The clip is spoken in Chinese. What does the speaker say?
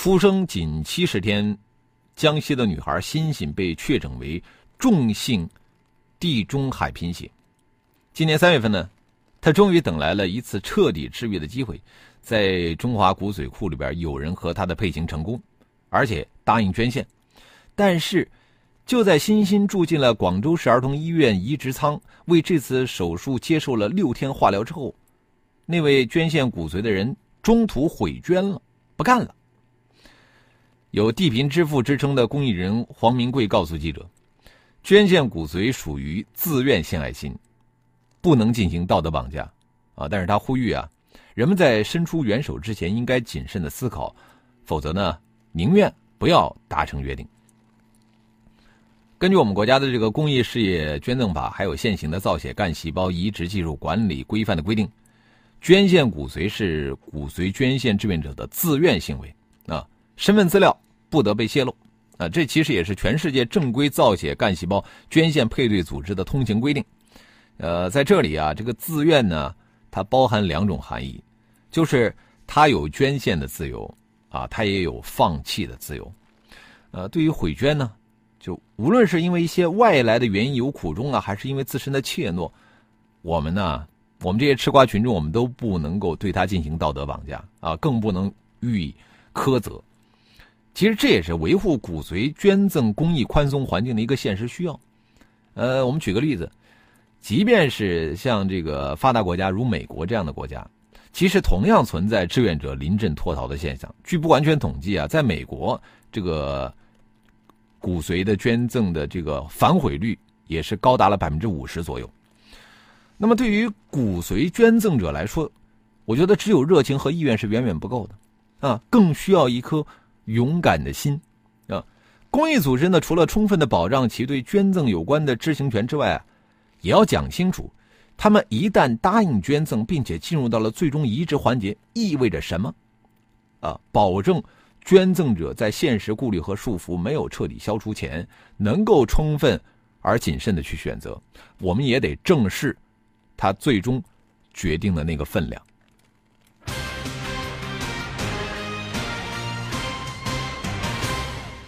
出生仅七十天，江西的女孩欣欣被确诊为重性地中海贫血。今年三月份呢，她终于等来了一次彻底治愈的机会，在中华骨髓库里边，有人和她的配型成功，而且答应捐献。但是，就在欣欣住进了广州市儿童医院移植舱，为这次手术接受了六天化疗之后，那位捐献骨髓的人中途悔捐了，不干了。有“地贫之父”之称的公益人黄明贵告诉记者：“捐献骨髓属于自愿献爱心，不能进行道德绑架。”啊，但是他呼吁啊，人们在伸出援手之前应该谨慎的思考，否则呢，宁愿不要达成约定。根据我们国家的这个公益事业捐赠法，还有现行的造血干细胞移植技术管理规范的规定，捐献骨髓是骨髓捐献志愿者的自愿行为。身份资料不得被泄露，啊，这其实也是全世界正规造血干细胞捐献配对组织的通行规定。呃，在这里啊，这个自愿呢，它包含两种含义，就是它有捐献的自由，啊，它也有放弃的自由。呃，对于悔捐呢，就无论是因为一些外来的原因有苦衷啊，还是因为自身的怯懦，我们呢，我们这些吃瓜群众，我们都不能够对他进行道德绑架啊，更不能予以苛责。其实这也是维护骨髓捐赠公益宽松环境的一个现实需要。呃，我们举个例子，即便是像这个发达国家如美国这样的国家，其实同样存在志愿者临阵脱逃的现象。据不完全统计啊，在美国这个骨髓的捐赠的这个反悔率也是高达了百分之五十左右。那么对于骨髓捐赠者来说，我觉得只有热情和意愿是远远不够的，啊，更需要一颗。勇敢的心，啊，公益组织呢，除了充分的保障其对捐赠有关的知情权之外啊，也要讲清楚，他们一旦答应捐赠，并且进入到了最终移植环节，意味着什么？啊，保证捐赠者在现实顾虑和束缚没有彻底消除前，能够充分而谨慎的去选择。我们也得正视他最终决定的那个分量。